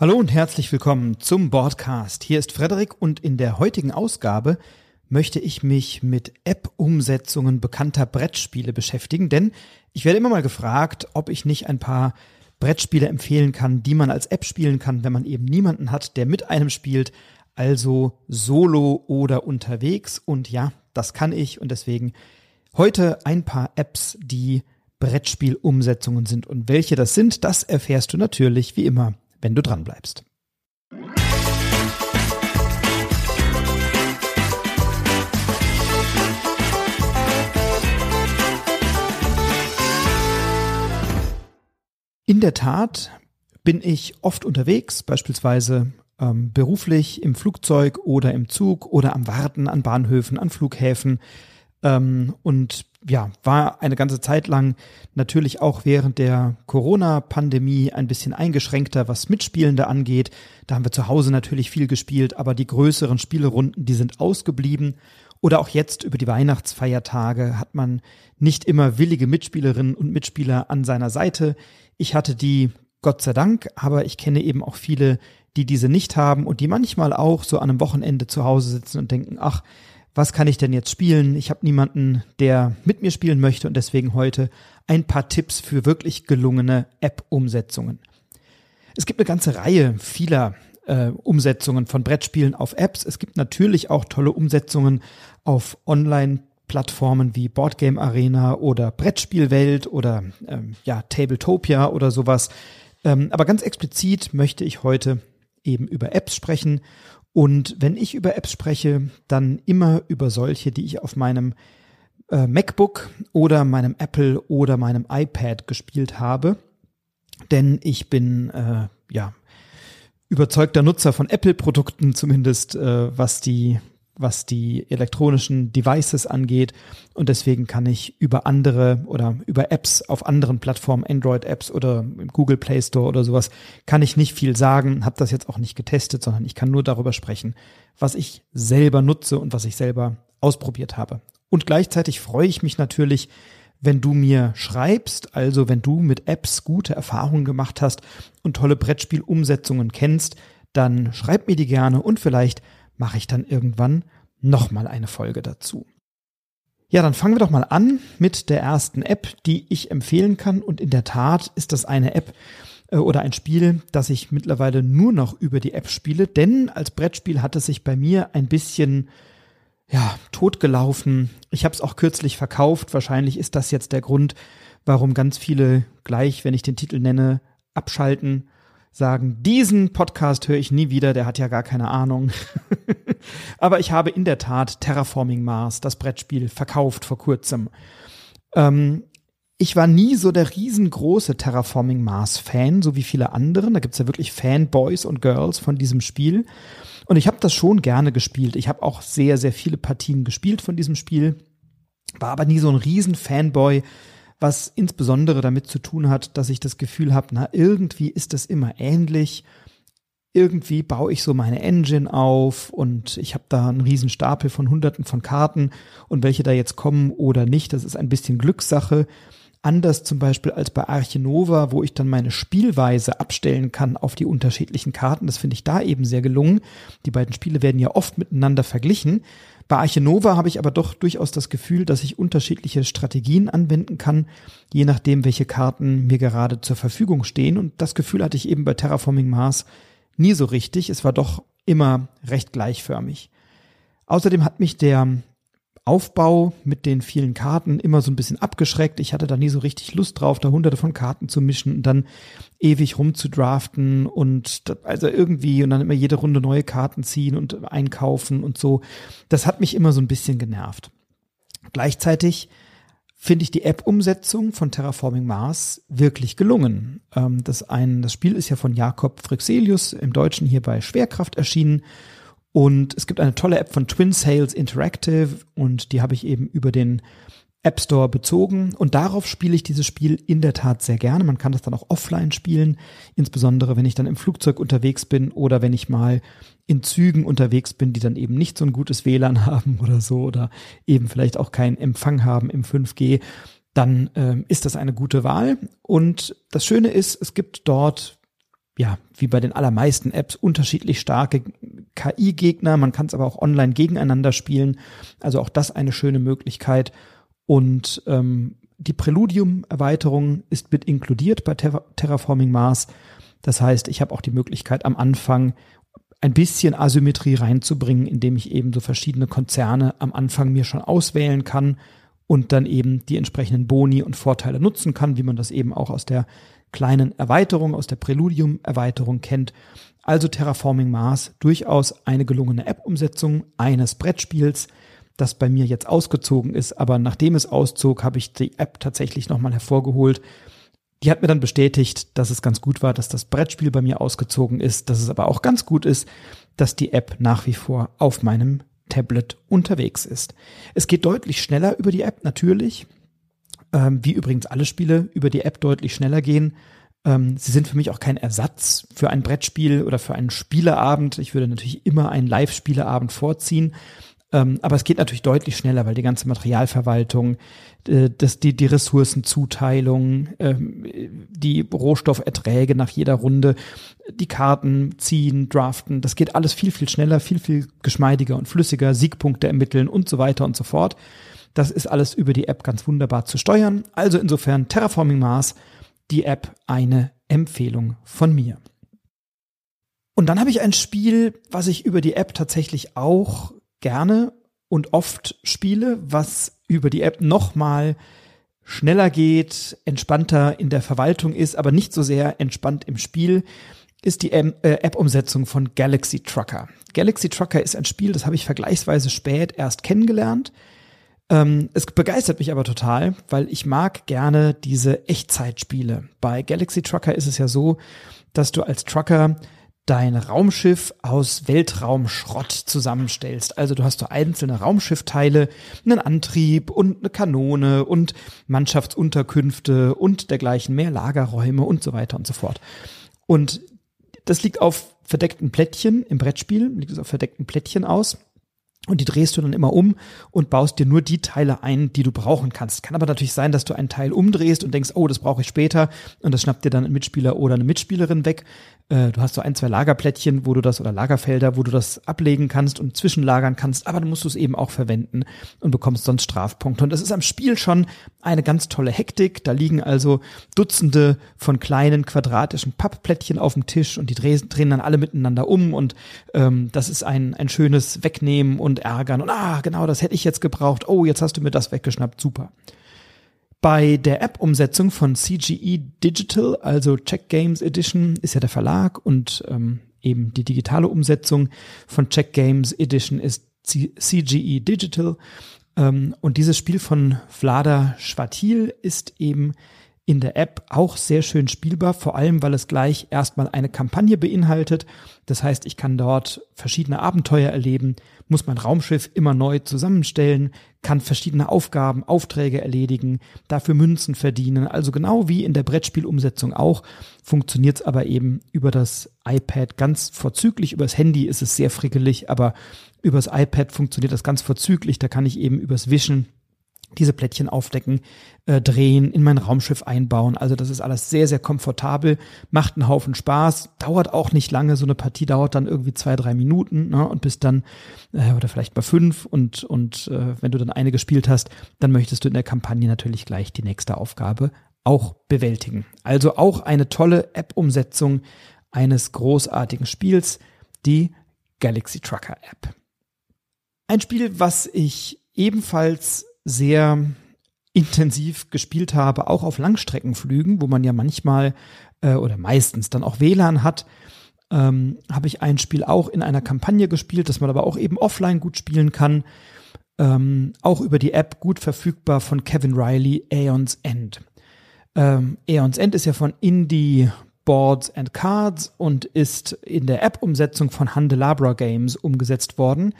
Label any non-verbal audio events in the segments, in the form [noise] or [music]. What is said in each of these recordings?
Hallo und herzlich willkommen zum Broadcast. Hier ist Frederik und in der heutigen Ausgabe möchte ich mich mit App-Umsetzungen bekannter Brettspiele beschäftigen, denn ich werde immer mal gefragt, ob ich nicht ein paar Brettspiele empfehlen kann, die man als App spielen kann, wenn man eben niemanden hat, der mit einem spielt, also solo oder unterwegs. Und ja, das kann ich und deswegen heute ein paar Apps, die Brettspielumsetzungen sind. Und welche das sind, das erfährst du natürlich wie immer wenn du dran bleibst. In der Tat bin ich oft unterwegs, beispielsweise ähm, beruflich im Flugzeug oder im Zug oder am Warten an Bahnhöfen, an Flughäfen. Ähm, und ja, war eine ganze Zeit lang natürlich auch während der Corona-Pandemie ein bisschen eingeschränkter, was Mitspielende angeht. Da haben wir zu Hause natürlich viel gespielt, aber die größeren Spielerunden, die sind ausgeblieben. Oder auch jetzt über die Weihnachtsfeiertage hat man nicht immer willige Mitspielerinnen und Mitspieler an seiner Seite. Ich hatte die, Gott sei Dank, aber ich kenne eben auch viele, die diese nicht haben und die manchmal auch so an einem Wochenende zu Hause sitzen und denken, ach, was kann ich denn jetzt spielen? Ich habe niemanden, der mit mir spielen möchte und deswegen heute ein paar Tipps für wirklich gelungene App-Umsetzungen. Es gibt eine ganze Reihe vieler äh, Umsetzungen von Brettspielen auf Apps. Es gibt natürlich auch tolle Umsetzungen auf Online-Plattformen wie Boardgame Arena oder Brettspielwelt oder ähm, ja Tabletopia oder sowas. Ähm, aber ganz explizit möchte ich heute eben über Apps sprechen und wenn ich über Apps spreche, dann immer über solche, die ich auf meinem äh, MacBook oder meinem Apple oder meinem iPad gespielt habe. Denn ich bin äh, ja überzeugter Nutzer von Apple-Produkten, zumindest äh, was die was die elektronischen Devices angeht. Und deswegen kann ich über andere oder über Apps auf anderen Plattformen, Android-Apps oder im Google Play Store oder sowas, kann ich nicht viel sagen, habe das jetzt auch nicht getestet, sondern ich kann nur darüber sprechen, was ich selber nutze und was ich selber ausprobiert habe. Und gleichzeitig freue ich mich natürlich, wenn du mir schreibst, also wenn du mit Apps gute Erfahrungen gemacht hast und tolle Brettspielumsetzungen kennst, dann schreib mir die gerne und vielleicht mache ich dann irgendwann nochmal eine Folge dazu. Ja, dann fangen wir doch mal an mit der ersten App, die ich empfehlen kann. Und in der Tat ist das eine App äh, oder ein Spiel, das ich mittlerweile nur noch über die App spiele. Denn als Brettspiel hat es sich bei mir ein bisschen ja, totgelaufen. Ich habe es auch kürzlich verkauft. Wahrscheinlich ist das jetzt der Grund, warum ganz viele gleich, wenn ich den Titel nenne, abschalten sagen, diesen Podcast höre ich nie wieder, der hat ja gar keine Ahnung. [laughs] Aber ich habe in der Tat Terraforming Mars, das Brettspiel, verkauft vor kurzem. Ähm, ich war nie so der riesengroße Terraforming Mars Fan, so wie viele anderen. Da gibt's ja wirklich Fanboys und Girls von diesem Spiel. Und ich habe das schon gerne gespielt. Ich habe auch sehr, sehr viele Partien gespielt von diesem Spiel. War aber nie so ein riesen Fanboy was insbesondere damit zu tun hat, dass ich das Gefühl habe, na, irgendwie ist das immer ähnlich. Irgendwie baue ich so meine Engine auf und ich habe da einen riesen Stapel von hunderten von Karten und welche da jetzt kommen oder nicht, das ist ein bisschen Glückssache. Anders zum Beispiel als bei Archinova, wo ich dann meine Spielweise abstellen kann auf die unterschiedlichen Karten. Das finde ich da eben sehr gelungen. Die beiden Spiele werden ja oft miteinander verglichen. Bei Archinova habe ich aber doch durchaus das Gefühl, dass ich unterschiedliche Strategien anwenden kann, je nachdem, welche Karten mir gerade zur Verfügung stehen. Und das Gefühl hatte ich eben bei Terraforming Mars nie so richtig. Es war doch immer recht gleichförmig. Außerdem hat mich der Aufbau mit den vielen Karten immer so ein bisschen abgeschreckt. Ich hatte da nie so richtig Lust drauf, da hunderte von Karten zu mischen und dann ewig rumzudraften und also irgendwie und dann immer jede Runde neue Karten ziehen und einkaufen und so. Das hat mich immer so ein bisschen genervt. Gleichzeitig finde ich die App-Umsetzung von Terraforming Mars wirklich gelungen. Ähm, das, ein, das Spiel ist ja von Jakob Frixelius im Deutschen hier bei Schwerkraft erschienen und es gibt eine tolle App von Twin Sales Interactive und die habe ich eben über den App Store bezogen und darauf spiele ich dieses Spiel in der Tat sehr gerne. Man kann das dann auch offline spielen, insbesondere wenn ich dann im Flugzeug unterwegs bin oder wenn ich mal in Zügen unterwegs bin, die dann eben nicht so ein gutes WLAN haben oder so oder eben vielleicht auch keinen Empfang haben im 5G, dann ähm, ist das eine gute Wahl. Und das Schöne ist, es gibt dort ja, wie bei den allermeisten Apps unterschiedlich starke KI-Gegner. Man kann es aber auch online gegeneinander spielen. Also auch das eine schöne Möglichkeit. Und ähm, die Preludium-Erweiterung ist mit inkludiert bei Terra Terraforming Mars. Das heißt, ich habe auch die Möglichkeit am Anfang ein bisschen Asymmetrie reinzubringen, indem ich eben so verschiedene Konzerne am Anfang mir schon auswählen kann und dann eben die entsprechenden Boni und Vorteile nutzen kann, wie man das eben auch aus der kleinen Erweiterung, aus der Preludium-Erweiterung kennt. Also Terraforming Mars durchaus eine gelungene App-Umsetzung eines Brettspiels, das bei mir jetzt ausgezogen ist. Aber nachdem es auszog, habe ich die App tatsächlich nochmal hervorgeholt. Die hat mir dann bestätigt, dass es ganz gut war, dass das Brettspiel bei mir ausgezogen ist, dass es aber auch ganz gut ist, dass die App nach wie vor auf meinem Tablet unterwegs ist. Es geht deutlich schneller über die App natürlich, ähm, wie übrigens alle Spiele über die App deutlich schneller gehen. Ähm, sie sind für mich auch kein Ersatz für ein Brettspiel oder für einen Spieleabend. Ich würde natürlich immer einen Live-Spieleabend vorziehen. Ähm, aber es geht natürlich deutlich schneller, weil die ganze Materialverwaltung, äh, das, die, die Ressourcenzuteilung, ähm, die Rohstofferträge nach jeder Runde, die Karten ziehen, draften, das geht alles viel, viel schneller, viel, viel geschmeidiger und flüssiger, Siegpunkte ermitteln und so weiter und so fort. Das ist alles über die App ganz wunderbar zu steuern. Also insofern Terraforming Mars, die App eine Empfehlung von mir. Und dann habe ich ein Spiel, was ich über die App tatsächlich auch gerne und oft spiele, was über die App nochmal schneller geht, entspannter in der Verwaltung ist, aber nicht so sehr entspannt im Spiel, ist die äh, App-Umsetzung von Galaxy Trucker. Galaxy Trucker ist ein Spiel, das habe ich vergleichsweise spät erst kennengelernt. Ähm, es begeistert mich aber total, weil ich mag gerne diese Echtzeitspiele. Bei Galaxy Trucker ist es ja so, dass du als Trucker dein Raumschiff aus Weltraumschrott zusammenstellst. Also du hast so einzelne Raumschiffteile, einen Antrieb und eine Kanone und Mannschaftsunterkünfte und dergleichen mehr Lagerräume und so weiter und so fort. Und das liegt auf verdeckten Plättchen im Brettspiel, liegt es auf verdeckten Plättchen aus. Und die drehst du dann immer um und baust dir nur die Teile ein, die du brauchen kannst. Kann aber natürlich sein, dass du einen Teil umdrehst und denkst, oh, das brauche ich später. Und das schnappt dir dann ein Mitspieler oder eine Mitspielerin weg. Äh, du hast so ein, zwei Lagerplättchen, wo du das oder Lagerfelder, wo du das ablegen kannst und zwischenlagern kannst, aber dann musst du es eben auch verwenden und bekommst sonst Strafpunkte. Und das ist am Spiel schon eine ganz tolle Hektik. Da liegen also Dutzende von kleinen quadratischen Pappplättchen auf dem Tisch und die drehen, drehen dann alle miteinander um und ähm, das ist ein, ein schönes Wegnehmen und Ärgern und ah, genau, das hätte ich jetzt gebraucht. Oh, jetzt hast du mir das weggeschnappt. Super. Bei der App-Umsetzung von CGE Digital, also Check Games Edition, ist ja der Verlag und ähm, eben die digitale Umsetzung von Check Games Edition ist C CGE Digital. Ähm, und dieses Spiel von Vlada Schwatil ist eben in der App auch sehr schön spielbar, vor allem weil es gleich erstmal eine Kampagne beinhaltet. Das heißt, ich kann dort verschiedene Abenteuer erleben, muss mein Raumschiff immer neu zusammenstellen, kann verschiedene Aufgaben, Aufträge erledigen, dafür Münzen verdienen. Also genau wie in der Brettspielumsetzung auch, funktioniert es aber eben über das iPad ganz vorzüglich. Übers Handy ist es sehr frickelig, aber übers iPad funktioniert das ganz vorzüglich. Da kann ich eben übers Wischen diese Plättchen aufdecken, äh, drehen, in mein Raumschiff einbauen. Also das ist alles sehr, sehr komfortabel, macht einen Haufen Spaß, dauert auch nicht lange. So eine Partie dauert dann irgendwie zwei, drei Minuten ne? und bis dann, äh, oder vielleicht mal fünf und, und äh, wenn du dann eine gespielt hast, dann möchtest du in der Kampagne natürlich gleich die nächste Aufgabe auch bewältigen. Also auch eine tolle App-Umsetzung eines großartigen Spiels, die Galaxy Trucker App. Ein Spiel, was ich ebenfalls sehr intensiv gespielt habe, auch auf Langstreckenflügen, wo man ja manchmal äh, oder meistens dann auch WLAN hat, ähm, habe ich ein Spiel auch in einer Kampagne gespielt, das man aber auch eben offline gut spielen kann. Ähm, auch über die App gut verfügbar von Kevin Riley, Aeons End. Ähm, Aeons End ist ja von Indie Boards and Cards und ist in der App-Umsetzung von Handelabra Games umgesetzt worden.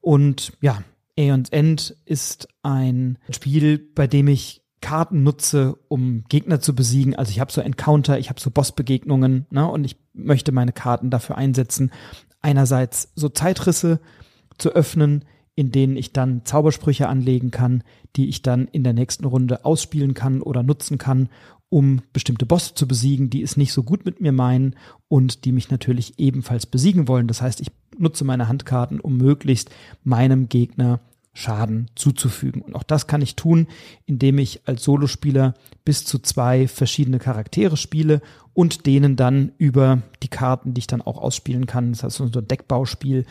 Und ja, Aeons End ist ein Spiel, bei dem ich Karten nutze, um Gegner zu besiegen. Also ich habe so Encounter, ich habe so Bossbegegnungen ne, und ich möchte meine Karten dafür einsetzen, einerseits so Zeitrisse zu öffnen, in denen ich dann Zaubersprüche anlegen kann, die ich dann in der nächsten Runde ausspielen kann oder nutzen kann, um bestimmte Bosse zu besiegen, die es nicht so gut mit mir meinen und die mich natürlich ebenfalls besiegen wollen. Das heißt, ich nutze meine Handkarten, um möglichst meinem Gegner Schaden zuzufügen. Und auch das kann ich tun, indem ich als Solospieler bis zu zwei verschiedene Charaktere spiele und denen dann über die Karten, die ich dann auch ausspielen kann, das heißt so ein Deckbauspiel,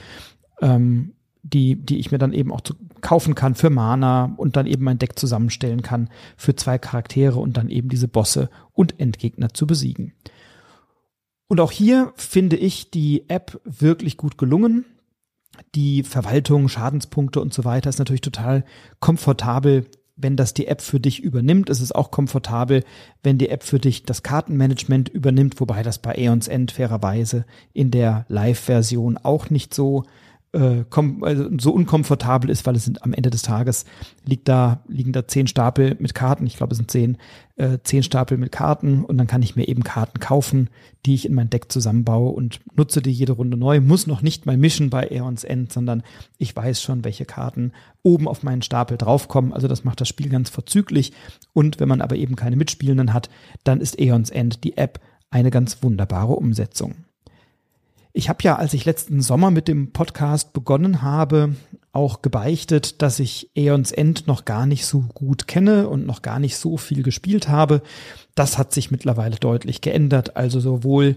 ähm, die, die ich mir dann eben auch zu, kaufen kann für Mana und dann eben mein Deck zusammenstellen kann für zwei Charaktere und dann eben diese Bosse und Endgegner zu besiegen. Und auch hier finde ich die App wirklich gut gelungen. Die Verwaltung, Schadenspunkte und so weiter ist natürlich total komfortabel, wenn das die App für dich übernimmt. Es ist auch komfortabel, wenn die App für dich das Kartenmanagement übernimmt, wobei das bei Aeons End fairerweise in der Live-Version auch nicht so äh, kom also so unkomfortabel ist, weil es sind am Ende des Tages liegt da, liegen da zehn Stapel mit Karten, ich glaube es sind zehn, äh, zehn Stapel mit Karten und dann kann ich mir eben Karten kaufen, die ich in mein Deck zusammenbaue und nutze die jede Runde neu, muss noch nicht mal mischen bei Aeons End, sondern ich weiß schon, welche Karten oben auf meinen Stapel draufkommen, also das macht das Spiel ganz vorzüglich. Und wenn man aber eben keine Mitspielenden hat, dann ist Aeons End die App eine ganz wunderbare Umsetzung. Ich habe ja, als ich letzten Sommer mit dem Podcast begonnen habe, auch gebeichtet, dass ich Aeons End noch gar nicht so gut kenne und noch gar nicht so viel gespielt habe. Das hat sich mittlerweile deutlich geändert. Also sowohl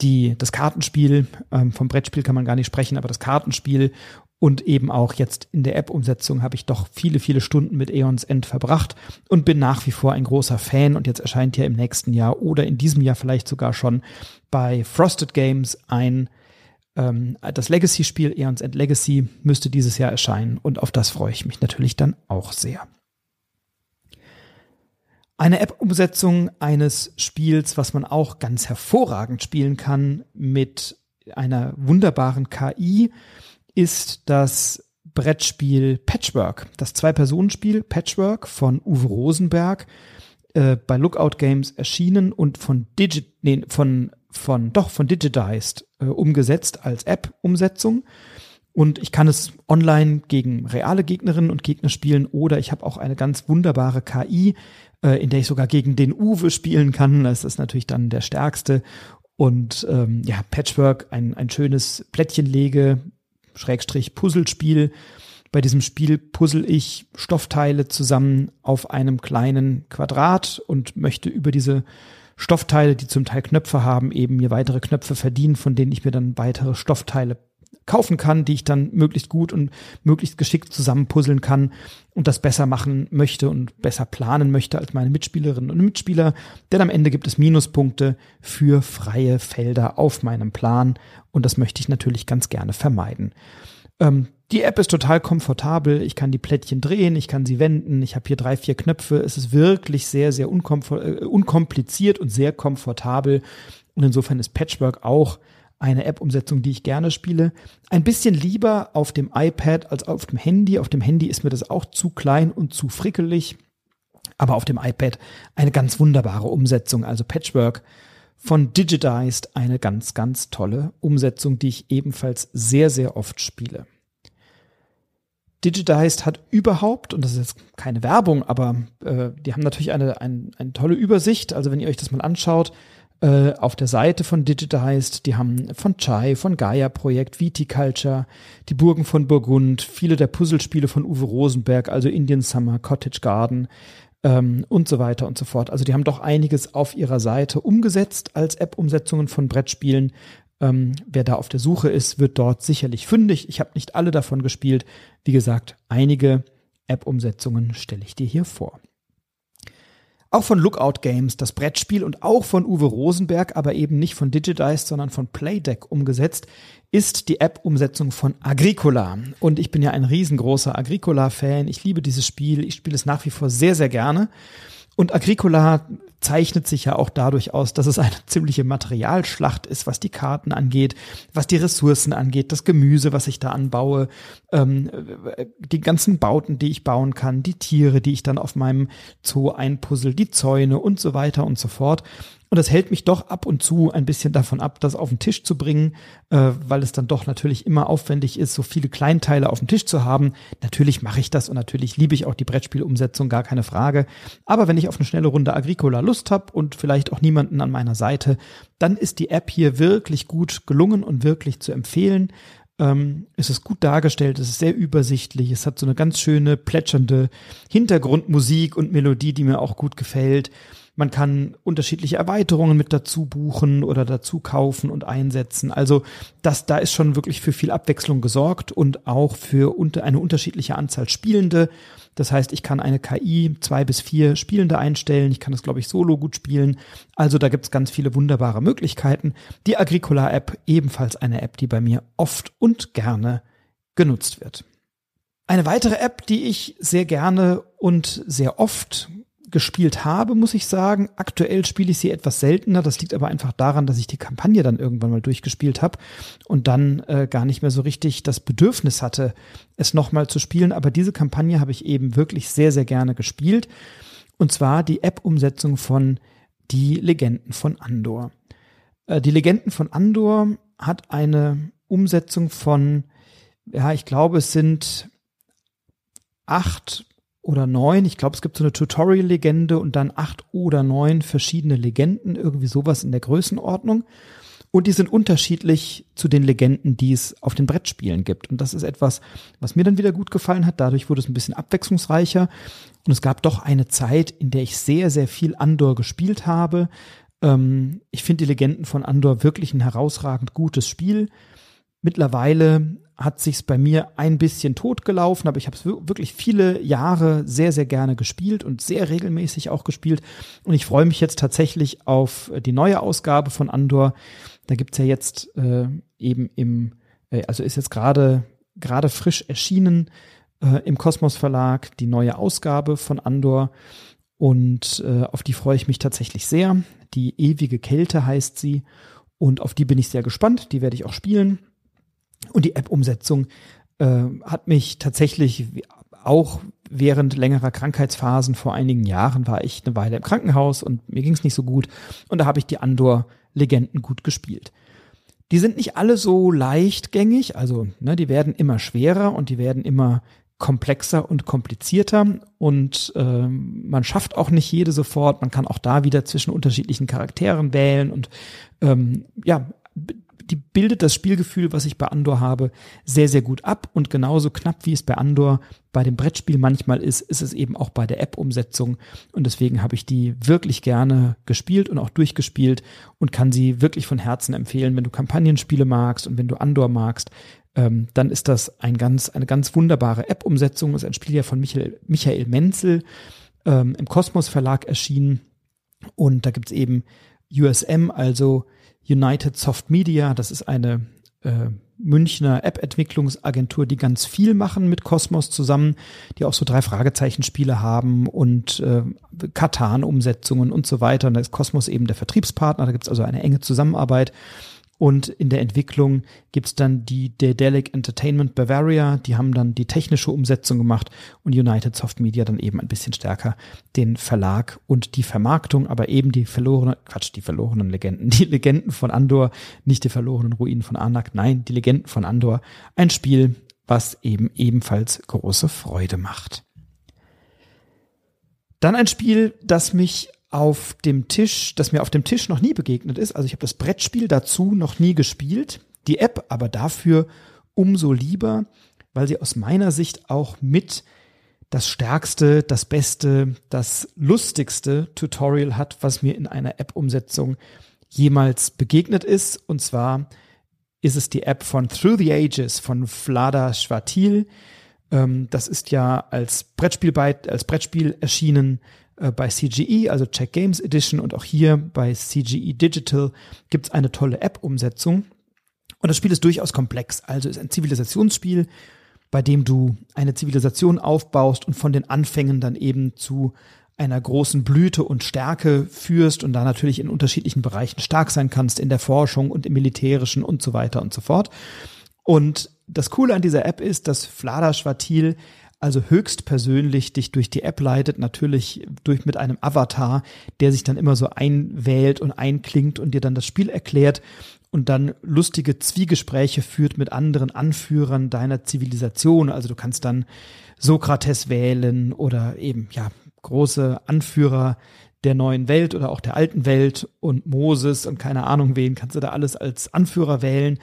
die, das Kartenspiel, ähm, vom Brettspiel kann man gar nicht sprechen, aber das Kartenspiel und eben auch jetzt in der App-Umsetzung habe ich doch viele, viele Stunden mit Aeons End verbracht und bin nach wie vor ein großer Fan. Und jetzt erscheint ja im nächsten Jahr oder in diesem Jahr vielleicht sogar schon bei Frosted Games ein ähm, das Legacy-Spiel Aeons End Legacy müsste dieses Jahr erscheinen und auf das freue ich mich natürlich dann auch sehr. Eine App-Umsetzung eines Spiels, was man auch ganz hervorragend spielen kann mit einer wunderbaren KI, ist das Brettspiel Patchwork, das Zwei-Personen-Spiel Patchwork von Uwe Rosenberg, äh, bei Lookout Games erschienen und von Digit, nee, von, von, doch, von Digitized äh, umgesetzt als App-Umsetzung. Und ich kann es online gegen reale Gegnerinnen und Gegner spielen oder ich habe auch eine ganz wunderbare KI, äh, in der ich sogar gegen den Uwe spielen kann. Das ist natürlich dann der stärkste. Und ähm, ja, Patchwork, ein, ein schönes Plättchenlege, Schrägstrich Puzzlespiel. Bei diesem Spiel puzzle ich Stoffteile zusammen auf einem kleinen Quadrat und möchte über diese Stoffteile, die zum Teil Knöpfe haben, eben mir weitere Knöpfe verdienen, von denen ich mir dann weitere Stoffteile kaufen kann, die ich dann möglichst gut und möglichst geschickt zusammenpuzzeln kann und das besser machen möchte und besser planen möchte als meine Mitspielerinnen und Mitspieler. Denn am Ende gibt es Minuspunkte für freie Felder auf meinem Plan und das möchte ich natürlich ganz gerne vermeiden. Ähm, die App ist total komfortabel. Ich kann die Plättchen drehen, ich kann sie wenden. Ich habe hier drei, vier Knöpfe. Es ist wirklich sehr, sehr äh, unkompliziert und sehr komfortabel. Und insofern ist Patchwork auch eine App-Umsetzung, die ich gerne spiele. Ein bisschen lieber auf dem iPad als auf dem Handy. Auf dem Handy ist mir das auch zu klein und zu frickelig. Aber auf dem iPad eine ganz wunderbare Umsetzung. Also Patchwork von Digitized eine ganz, ganz tolle Umsetzung, die ich ebenfalls sehr, sehr oft spiele. Digitized hat überhaupt, und das ist jetzt keine Werbung, aber äh, die haben natürlich eine, eine, eine tolle Übersicht. Also wenn ihr euch das mal anschaut, äh, auf der Seite von Digitized, die haben von Chai, von Gaia Projekt, Viticulture, die Burgen von Burgund, viele der Puzzlespiele von Uwe Rosenberg, also Indian Summer, Cottage Garden ähm, und so weiter und so fort. Also die haben doch einiges auf ihrer Seite umgesetzt als App-Umsetzungen von Brettspielen. Ähm, wer da auf der Suche ist, wird dort sicherlich fündig. Ich habe nicht alle davon gespielt. Wie gesagt, einige App-Umsetzungen stelle ich dir hier vor. Auch von Lookout Games, das Brettspiel und auch von Uwe Rosenberg, aber eben nicht von Digitized, sondern von Playdeck umgesetzt, ist die App-Umsetzung von Agricola. Und ich bin ja ein riesengroßer Agricola-Fan. Ich liebe dieses Spiel. Ich spiele es nach wie vor sehr, sehr gerne. Und Agricola zeichnet sich ja auch dadurch aus, dass es eine [laughs] ziemliche Materialschlacht ist, was die Karten angeht, was die Ressourcen angeht, das Gemüse, was ich da anbaue, ähm, die ganzen Bauten, die ich bauen kann, die Tiere, die ich dann auf meinem Zoo einpuzzle, die Zäune und so weiter und so fort. Und das hält mich doch ab und zu ein bisschen davon ab, das auf den Tisch zu bringen, äh, weil es dann doch natürlich immer aufwendig ist, so viele Kleinteile auf dem Tisch zu haben. Natürlich mache ich das und natürlich liebe ich auch die Brettspielumsetzung, gar keine Frage. Aber wenn ich auf eine schnelle Runde Agricola Lust habe und vielleicht auch niemanden an meiner Seite, dann ist die App hier wirklich gut gelungen und wirklich zu empfehlen. Ähm, es ist gut dargestellt, es ist sehr übersichtlich, es hat so eine ganz schöne plätschernde Hintergrundmusik und Melodie, die mir auch gut gefällt. Man kann unterschiedliche Erweiterungen mit dazu buchen oder dazu kaufen und einsetzen. Also das, da ist schon wirklich für viel Abwechslung gesorgt und auch für unter, eine unterschiedliche Anzahl Spielende. Das heißt, ich kann eine KI zwei bis vier Spielende einstellen. Ich kann das, glaube ich, solo gut spielen. Also da gibt's ganz viele wunderbare Möglichkeiten. Die Agricola-App ebenfalls eine App, die bei mir oft und gerne genutzt wird. Eine weitere App, die ich sehr gerne und sehr oft gespielt habe, muss ich sagen. Aktuell spiele ich sie etwas seltener. Das liegt aber einfach daran, dass ich die Kampagne dann irgendwann mal durchgespielt habe und dann äh, gar nicht mehr so richtig das Bedürfnis hatte, es nochmal zu spielen. Aber diese Kampagne habe ich eben wirklich sehr, sehr gerne gespielt. Und zwar die App-Umsetzung von Die Legenden von Andor. Äh, die Legenden von Andor hat eine Umsetzung von, ja, ich glaube, es sind acht oder neun. Ich glaube, es gibt so eine Tutorial-Legende und dann acht oder neun verschiedene Legenden, irgendwie sowas in der Größenordnung. Und die sind unterschiedlich zu den Legenden, die es auf den Brettspielen gibt. Und das ist etwas, was mir dann wieder gut gefallen hat. Dadurch wurde es ein bisschen abwechslungsreicher. Und es gab doch eine Zeit, in der ich sehr, sehr viel Andor gespielt habe. Ähm, ich finde die Legenden von Andor wirklich ein herausragend gutes Spiel. Mittlerweile hat sich's bei mir ein bisschen totgelaufen, aber ich habe es wirklich viele Jahre sehr, sehr gerne gespielt und sehr regelmäßig auch gespielt. Und ich freue mich jetzt tatsächlich auf die neue Ausgabe von Andor. Da gibt's ja jetzt äh, eben im, äh, also ist jetzt gerade gerade frisch erschienen äh, im Kosmos Verlag die neue Ausgabe von Andor. Und äh, auf die freue ich mich tatsächlich sehr. Die ewige Kälte heißt sie. Und auf die bin ich sehr gespannt. Die werde ich auch spielen. Und die App-Umsetzung äh, hat mich tatsächlich auch während längerer Krankheitsphasen vor einigen Jahren war ich eine Weile im Krankenhaus und mir ging es nicht so gut. Und da habe ich die Andor-Legenden gut gespielt. Die sind nicht alle so leichtgängig, also ne, die werden immer schwerer und die werden immer komplexer und komplizierter und äh, man schafft auch nicht jede sofort. Man kann auch da wieder zwischen unterschiedlichen Charakteren wählen und ähm, ja, die bildet das Spielgefühl, was ich bei Andor habe, sehr, sehr gut ab. Und genauso knapp wie es bei Andor bei dem Brettspiel manchmal ist, ist es eben auch bei der App-Umsetzung. Und deswegen habe ich die wirklich gerne gespielt und auch durchgespielt und kann sie wirklich von Herzen empfehlen. Wenn du Kampagnenspiele magst und wenn du Andor magst, ähm, dann ist das ein ganz, eine ganz wunderbare App-Umsetzung. Ist ein Spiel ja von Michael, Michael Menzel ähm, im Kosmos Verlag erschienen. Und da gibt's eben USM, also United Soft Media, das ist eine äh, Münchner App-Entwicklungsagentur, die ganz viel machen mit Cosmos zusammen, die auch so drei Fragezeichen-Spiele haben und äh, Katan-Umsetzungen und so weiter. Und da ist Cosmos eben der Vertriebspartner, da gibt es also eine enge Zusammenarbeit. Und in der Entwicklung gibt's dann die Dedelic Entertainment Bavaria, die haben dann die technische Umsetzung gemacht und United Soft Media dann eben ein bisschen stärker den Verlag und die Vermarktung, aber eben die verlorenen, Quatsch, die verlorenen Legenden, die Legenden von Andor, nicht die verlorenen Ruinen von Anak, nein, die Legenden von Andor. Ein Spiel, was eben ebenfalls große Freude macht. Dann ein Spiel, das mich auf dem Tisch, das mir auf dem Tisch noch nie begegnet ist. Also ich habe das Brettspiel dazu noch nie gespielt, die App aber dafür umso lieber, weil sie aus meiner Sicht auch mit das stärkste, das beste, das lustigste Tutorial hat, was mir in einer App-Umsetzung jemals begegnet ist. Und zwar ist es die App von Through the Ages von Vlada Schwatil. Ähm, das ist ja als Brettspiel, als Brettspiel erschienen äh, bei CGE, also Check Games Edition und auch hier bei CGE Digital gibt es eine tolle App-Umsetzung. Und das Spiel ist durchaus komplex. Also ist ein Zivilisationsspiel, bei dem du eine Zivilisation aufbaust und von den Anfängen dann eben zu einer großen Blüte und Stärke führst und da natürlich in unterschiedlichen Bereichen stark sein kannst, in der Forschung und im Militärischen und so weiter und so fort. Und das Coole an dieser App ist, dass Vlada Schwatil also höchst persönlich dich durch die App leitet, natürlich durch mit einem Avatar, der sich dann immer so einwählt und einklingt und dir dann das Spiel erklärt und dann lustige Zwiegespräche führt mit anderen Anführern deiner Zivilisation. Also du kannst dann Sokrates wählen oder eben, ja, große Anführer der neuen Welt oder auch der alten Welt und Moses und keine Ahnung wen kannst du da alles als Anführer wählen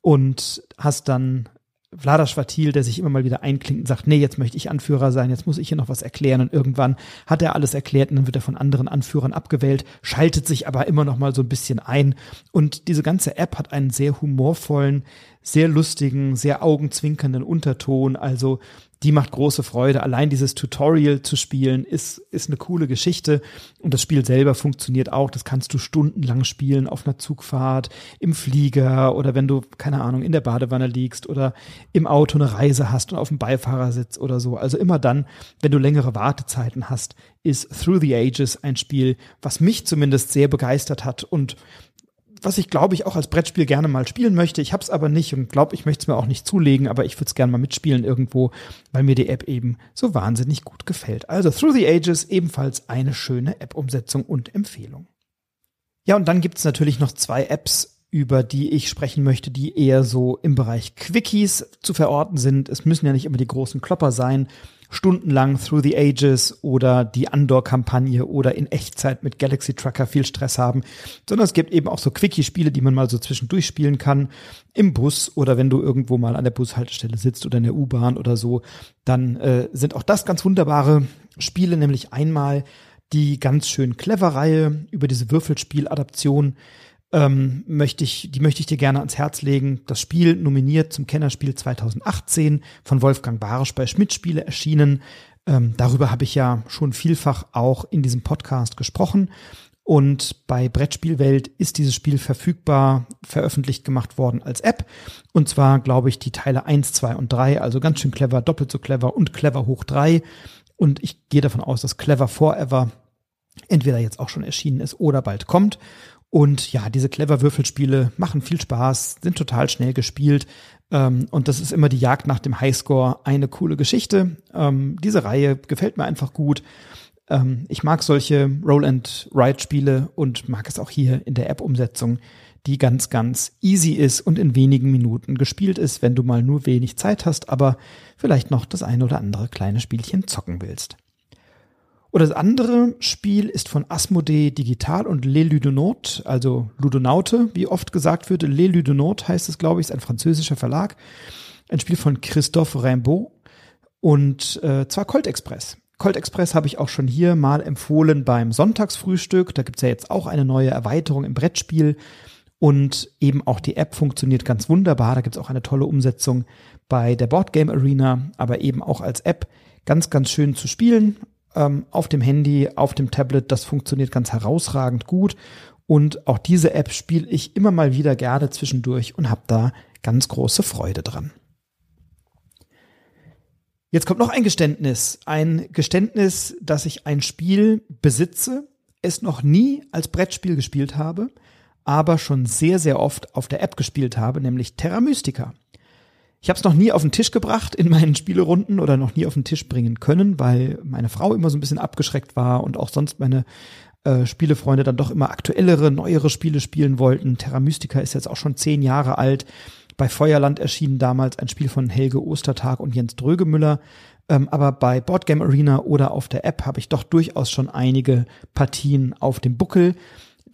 und hast dann Vlada Schwatil, der sich immer mal wieder einklingt und sagt, nee, jetzt möchte ich Anführer sein, jetzt muss ich hier noch was erklären. Und irgendwann hat er alles erklärt und dann wird er von anderen Anführern abgewählt, schaltet sich aber immer noch mal so ein bisschen ein. Und diese ganze App hat einen sehr humorvollen, sehr lustigen, sehr augenzwinkernden Unterton, also die macht große Freude. Allein dieses Tutorial zu spielen ist, ist eine coole Geschichte. Und das Spiel selber funktioniert auch. Das kannst du stundenlang spielen auf einer Zugfahrt, im Flieger oder wenn du, keine Ahnung, in der Badewanne liegst oder im Auto eine Reise hast und auf dem Beifahrersitz oder so. Also immer dann, wenn du längere Wartezeiten hast, ist Through the Ages ein Spiel, was mich zumindest sehr begeistert hat und was ich glaube ich auch als Brettspiel gerne mal spielen möchte. Ich habe es aber nicht und glaube, ich möchte es mir auch nicht zulegen, aber ich würde es gerne mal mitspielen irgendwo, weil mir die App eben so wahnsinnig gut gefällt. Also Through the Ages ebenfalls eine schöne App-Umsetzung und Empfehlung. Ja, und dann gibt es natürlich noch zwei Apps, über die ich sprechen möchte, die eher so im Bereich Quickies zu verorten sind. Es müssen ja nicht immer die großen Klopper sein. Stundenlang Through the Ages oder die Andor-Kampagne oder in Echtzeit mit Galaxy Trucker viel Stress haben, sondern es gibt eben auch so Quickie-Spiele, die man mal so zwischendurch spielen kann, im Bus oder wenn du irgendwo mal an der Bushaltestelle sitzt oder in der U-Bahn oder so, dann äh, sind auch das ganz wunderbare Spiele, nämlich einmal die ganz schön clever Reihe über diese Würfelspiel-Adaption ähm, möchte ich, die möchte ich dir gerne ans Herz legen. Das Spiel nominiert zum Kennerspiel 2018 von Wolfgang Barisch bei Schmidt Spiele erschienen. Ähm, darüber habe ich ja schon vielfach auch in diesem Podcast gesprochen. Und bei Brettspielwelt ist dieses Spiel verfügbar, veröffentlicht gemacht worden als App. Und zwar, glaube ich, die Teile 1, 2 und 3, also ganz schön clever, doppelt so clever und clever hoch 3. Und ich gehe davon aus, dass Clever Forever entweder jetzt auch schon erschienen ist oder bald kommt. Und ja, diese clever Würfelspiele machen viel Spaß, sind total schnell gespielt. Ähm, und das ist immer die Jagd nach dem Highscore eine coole Geschichte. Ähm, diese Reihe gefällt mir einfach gut. Ähm, ich mag solche Roll-and-Ride-Spiele und mag es auch hier in der App-Umsetzung, die ganz, ganz easy ist und in wenigen Minuten gespielt ist, wenn du mal nur wenig Zeit hast, aber vielleicht noch das eine oder andere kleine Spielchen zocken willst. Oder das andere Spiel ist von Asmodee Digital und Le Ludonaut, also Ludonaute, wie oft gesagt wird. Le Ludonaut heißt es, glaube ich, ist ein französischer Verlag. Ein Spiel von Christophe Rimbaud und äh, zwar Colt Express. Colt Express habe ich auch schon hier mal empfohlen beim Sonntagsfrühstück. Da gibt's ja jetzt auch eine neue Erweiterung im Brettspiel. Und eben auch die App funktioniert ganz wunderbar. Da gibt's auch eine tolle Umsetzung bei der Boardgame Arena, aber eben auch als App ganz, ganz schön zu spielen ähm, auf dem Handy, auf dem Tablet. Das funktioniert ganz herausragend gut. Und auch diese App spiele ich immer mal wieder gerne zwischendurch und habe da ganz große Freude dran. Jetzt kommt noch ein Geständnis. Ein Geständnis, dass ich ein Spiel besitze, es noch nie als Brettspiel gespielt habe, aber schon sehr, sehr oft auf der App gespielt habe, nämlich Terra Mystica. Ich habe es noch nie auf den Tisch gebracht in meinen Spielerunden oder noch nie auf den Tisch bringen können, weil meine Frau immer so ein bisschen abgeschreckt war und auch sonst meine äh, Spielefreunde dann doch immer aktuellere, neuere Spiele spielen wollten. Terra Mystica ist jetzt auch schon zehn Jahre alt. Bei Feuerland erschien damals ein Spiel von Helge Ostertag und Jens Drögemüller. Ähm, aber bei Boardgame Arena oder auf der App habe ich doch durchaus schon einige Partien auf dem Buckel.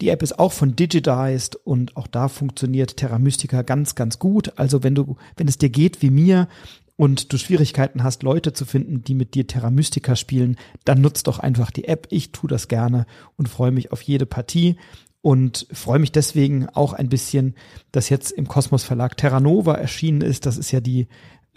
Die App ist auch von Digitized und auch da funktioniert Terra Mystica ganz, ganz gut. Also wenn du, wenn es dir geht wie mir und du Schwierigkeiten hast, Leute zu finden, die mit dir Terra Mystica spielen, dann nutzt doch einfach die App. Ich tue das gerne und freue mich auf jede Partie und freue mich deswegen auch ein bisschen, dass jetzt im Kosmos Verlag Terra Nova erschienen ist. Das ist ja die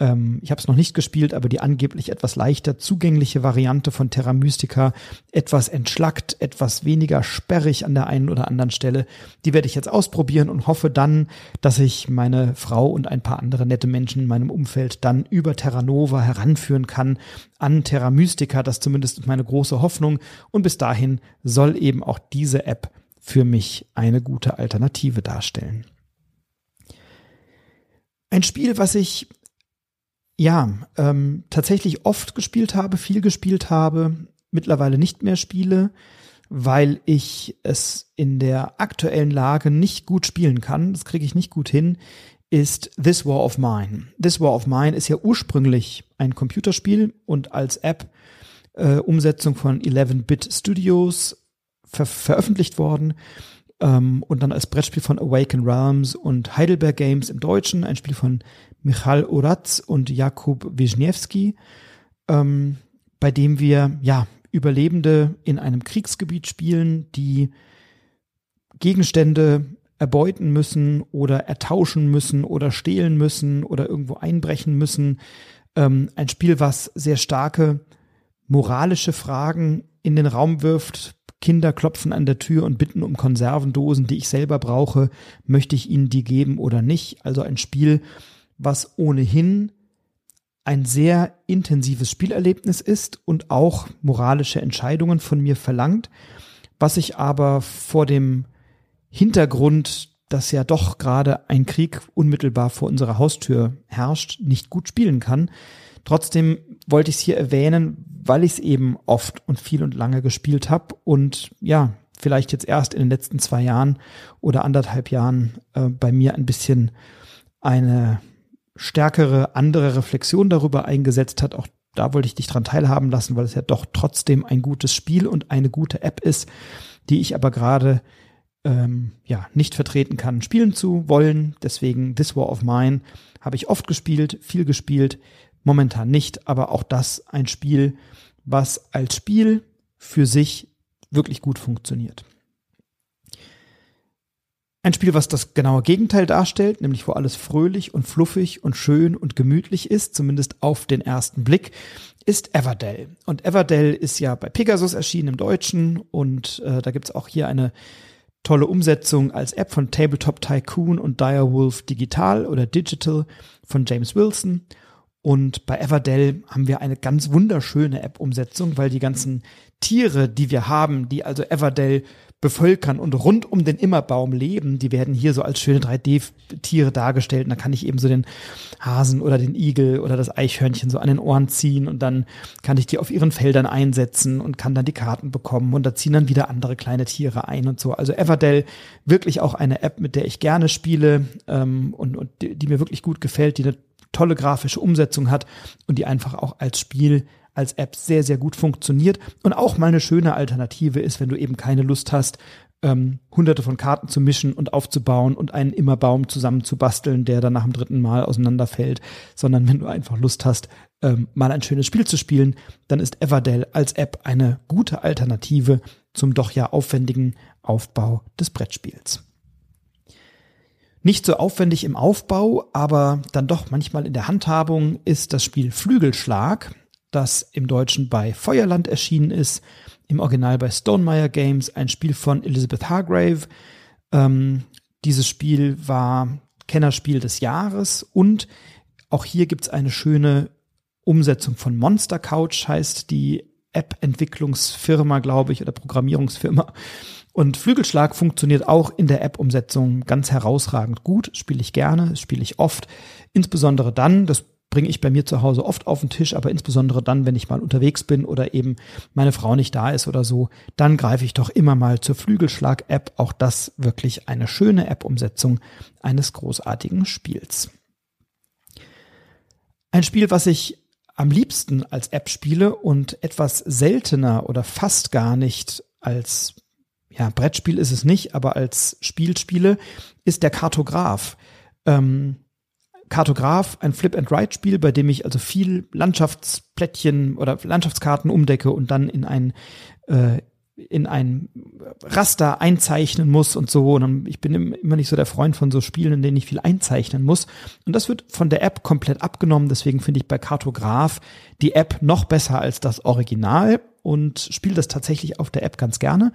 ähm, ich habe es noch nicht gespielt, aber die angeblich etwas leichter zugängliche Variante von Terra Mystica, etwas entschlackt, etwas weniger sperrig an der einen oder anderen Stelle, die werde ich jetzt ausprobieren und hoffe dann, dass ich meine Frau und ein paar andere nette Menschen in meinem Umfeld dann über Terra Nova heranführen kann an Terra Mystica. Das zumindest meine große Hoffnung. Und bis dahin soll eben auch diese App für mich eine gute Alternative darstellen. Ein Spiel, was ich ja, ähm, tatsächlich oft gespielt habe, viel gespielt habe, mittlerweile nicht mehr spiele, weil ich es in der aktuellen Lage nicht gut spielen kann. Das kriege ich nicht gut hin ist This War of Mine. This War of Mine ist ja ursprünglich ein Computerspiel und als App äh, Umsetzung von 11-Bit Studios ver veröffentlicht worden ähm, und dann als Brettspiel von Awaken Realms und Heidelberg Games im Deutschen, ein Spiel von Michal Uratz und Jakub Wisniewski, ähm, bei dem wir ja Überlebende in einem Kriegsgebiet spielen, die Gegenstände erbeuten müssen oder ertauschen müssen oder stehlen müssen oder irgendwo einbrechen müssen. Ähm, ein Spiel, was sehr starke moralische Fragen in den Raum wirft. Kinder klopfen an der Tür und bitten um Konservendosen, die ich selber brauche. Möchte ich ihnen die geben oder nicht? Also ein Spiel, was ohnehin ein sehr intensives Spielerlebnis ist und auch moralische Entscheidungen von mir verlangt, was ich aber vor dem Hintergrund, dass ja doch gerade ein Krieg unmittelbar vor unserer Haustür herrscht, nicht gut spielen kann. Trotzdem wollte ich es hier erwähnen, weil ich es eben oft und viel und lange gespielt habe und ja, vielleicht jetzt erst in den letzten zwei Jahren oder anderthalb Jahren äh, bei mir ein bisschen eine stärkere, andere Reflexion darüber eingesetzt hat. Auch da wollte ich dich dran teilhaben lassen, weil es ja doch trotzdem ein gutes Spiel und eine gute App ist, die ich aber gerade ähm, ja nicht vertreten kann, spielen zu wollen. Deswegen This War of Mine habe ich oft gespielt, viel gespielt, momentan nicht, aber auch das ein Spiel, was als Spiel für sich wirklich gut funktioniert. Ein Spiel, was das genaue Gegenteil darstellt, nämlich wo alles fröhlich und fluffig und schön und gemütlich ist, zumindest auf den ersten Blick, ist Everdell. Und Everdell ist ja bei Pegasus erschienen im Deutschen und äh, da gibt's auch hier eine tolle Umsetzung als App von Tabletop Tycoon und Direwolf Digital oder Digital von James Wilson. Und bei Everdell haben wir eine ganz wunderschöne App-Umsetzung, weil die ganzen Tiere, die wir haben, die also Everdell bevölkern und rund um den Immerbaum leben, die werden hier so als schöne 3D-Tiere dargestellt. Und da kann ich eben so den Hasen oder den Igel oder das Eichhörnchen so an den Ohren ziehen und dann kann ich die auf ihren Feldern einsetzen und kann dann die Karten bekommen und da ziehen dann wieder andere kleine Tiere ein und so. Also Everdell wirklich auch eine App, mit der ich gerne spiele ähm, und, und die, die mir wirklich gut gefällt, die eine tolle grafische Umsetzung hat und die einfach auch als Spiel als App sehr, sehr gut funktioniert und auch mal eine schöne Alternative ist, wenn du eben keine Lust hast, ähm, hunderte von Karten zu mischen und aufzubauen und einen Immerbaum zusammenzubasteln, der dann nach dem dritten Mal auseinanderfällt, sondern wenn du einfach Lust hast, ähm, mal ein schönes Spiel zu spielen, dann ist Everdell als App eine gute Alternative zum doch ja aufwendigen Aufbau des Brettspiels. Nicht so aufwendig im Aufbau, aber dann doch manchmal in der Handhabung ist das Spiel Flügelschlag das im Deutschen bei Feuerland erschienen ist, im Original bei Stonemeyer Games, ein Spiel von Elizabeth Hargrave. Ähm, dieses Spiel war Kennerspiel des Jahres und auch hier gibt's eine schöne Umsetzung von Monster Couch, heißt die App-Entwicklungsfirma, glaube ich, oder Programmierungsfirma. Und Flügelschlag funktioniert auch in der App-Umsetzung ganz herausragend gut. Spiele ich gerne, spiele ich oft. Insbesondere dann, das bringe ich bei mir zu Hause oft auf den Tisch, aber insbesondere dann, wenn ich mal unterwegs bin oder eben meine Frau nicht da ist oder so, dann greife ich doch immer mal zur Flügelschlag-App. Auch das wirklich eine schöne App-Umsetzung eines großartigen Spiels. Ein Spiel, was ich am liebsten als App spiele und etwas seltener oder fast gar nicht als ja, Brettspiel ist es nicht, aber als Spiel spiele, ist der Kartograf. Ähm, Kartograf, ein Flip-and-Write-Spiel, bei dem ich also viel Landschaftsplättchen oder Landschaftskarten umdecke und dann in ein äh, in ein Raster einzeichnen muss und so. Und ich bin immer nicht so der Freund von so Spielen, in denen ich viel einzeichnen muss. Und das wird von der App komplett abgenommen. Deswegen finde ich bei Kartograf die App noch besser als das Original und spiele das tatsächlich auf der App ganz gerne.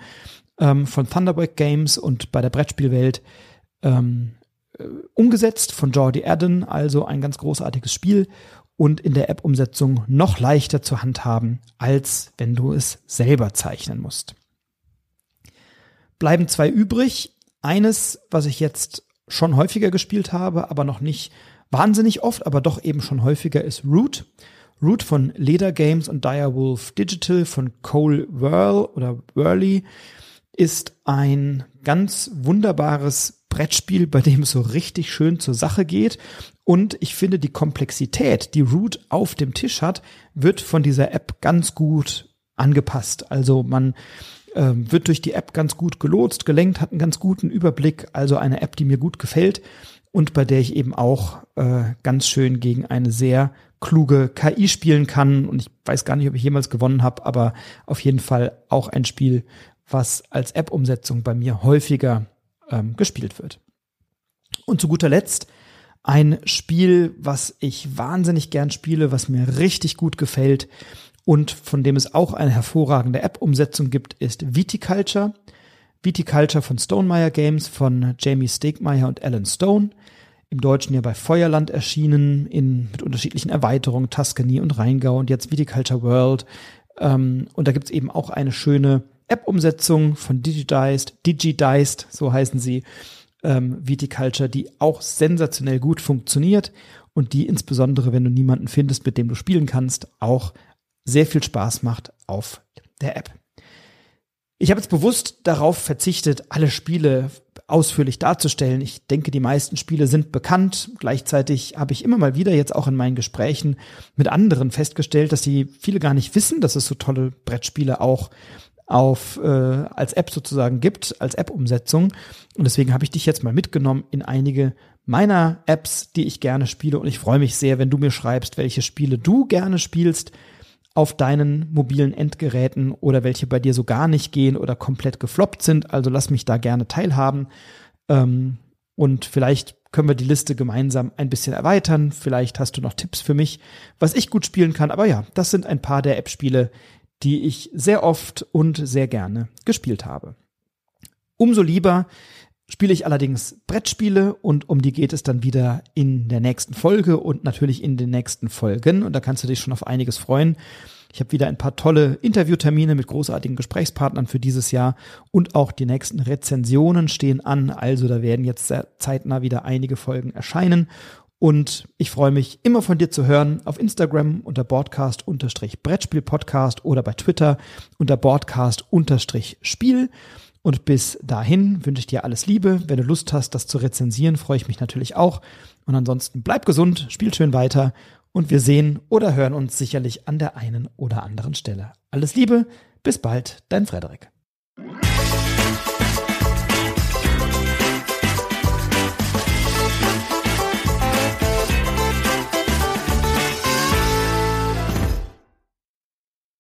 Ähm, von Thunderbrick Games und bei der Brettspielwelt ähm, äh, umgesetzt von Jordi Adden, also ein ganz großartiges Spiel und in der App-Umsetzung noch leichter zu handhaben, als wenn du es selber zeichnen musst. Bleiben zwei übrig. Eines, was ich jetzt schon häufiger gespielt habe, aber noch nicht wahnsinnig oft, aber doch eben schon häufiger ist Root. Root von Leder Games und Direwolf Digital von Cole Whirl oder Whirly ist ein ganz wunderbares Brettspiel, bei dem es so richtig schön zur Sache geht. Und ich finde, die Komplexität, die Root auf dem Tisch hat, wird von dieser App ganz gut angepasst. Also man äh, wird durch die App ganz gut gelotst, gelenkt, hat einen ganz guten Überblick. Also eine App, die mir gut gefällt und bei der ich eben auch äh, ganz schön gegen eine sehr kluge KI spielen kann. Und ich weiß gar nicht, ob ich jemals gewonnen habe, aber auf jeden Fall auch ein Spiel, was als App-Umsetzung bei mir häufiger ähm, gespielt wird. Und zu guter Letzt ein Spiel, was ich wahnsinnig gern spiele, was mir richtig gut gefällt und von dem es auch eine hervorragende App-Umsetzung gibt, ist Viticulture. Viticulture von Stonemeyer Games von Jamie Stegmeier und Alan Stone. Im Deutschen ja bei Feuerland erschienen, in, mit unterschiedlichen Erweiterungen, Tuscany und Rheingau und jetzt Viticulture World. Ähm, und da gibt's eben auch eine schöne App-Umsetzung von Digidiced, Digidiced, so heißen sie, ähm, Viticulture, die auch sensationell gut funktioniert und die insbesondere, wenn du niemanden findest, mit dem du spielen kannst, auch sehr viel Spaß macht auf der App. Ich habe jetzt bewusst darauf verzichtet, alle Spiele ausführlich darzustellen. Ich denke, die meisten Spiele sind bekannt. Gleichzeitig habe ich immer mal wieder jetzt auch in meinen Gesprächen mit anderen festgestellt, dass die viele gar nicht wissen, dass es so tolle Brettspiele auch auf äh, als App sozusagen gibt, als App-Umsetzung. Und deswegen habe ich dich jetzt mal mitgenommen in einige meiner Apps, die ich gerne spiele. Und ich freue mich sehr, wenn du mir schreibst, welche Spiele du gerne spielst auf deinen mobilen Endgeräten oder welche bei dir so gar nicht gehen oder komplett gefloppt sind. Also lass mich da gerne teilhaben. Ähm, und vielleicht können wir die Liste gemeinsam ein bisschen erweitern. Vielleicht hast du noch Tipps für mich, was ich gut spielen kann. Aber ja, das sind ein paar der App-Spiele, die ich sehr oft und sehr gerne gespielt habe. Umso lieber spiele ich allerdings Brettspiele und um die geht es dann wieder in der nächsten Folge und natürlich in den nächsten Folgen und da kannst du dich schon auf einiges freuen. Ich habe wieder ein paar tolle Interviewtermine mit großartigen Gesprächspartnern für dieses Jahr und auch die nächsten Rezensionen stehen an, also da werden jetzt zeitnah wieder einige Folgen erscheinen und ich freue mich immer von dir zu hören auf Instagram unter Broadcast-Brettspiel-Podcast oder bei Twitter unter Broadcast-Spiel. Und bis dahin wünsche ich dir alles Liebe. Wenn du Lust hast, das zu rezensieren, freue ich mich natürlich auch. Und ansonsten bleib gesund, spiel schön weiter und wir sehen oder hören uns sicherlich an der einen oder anderen Stelle. Alles Liebe, bis bald, dein Frederik.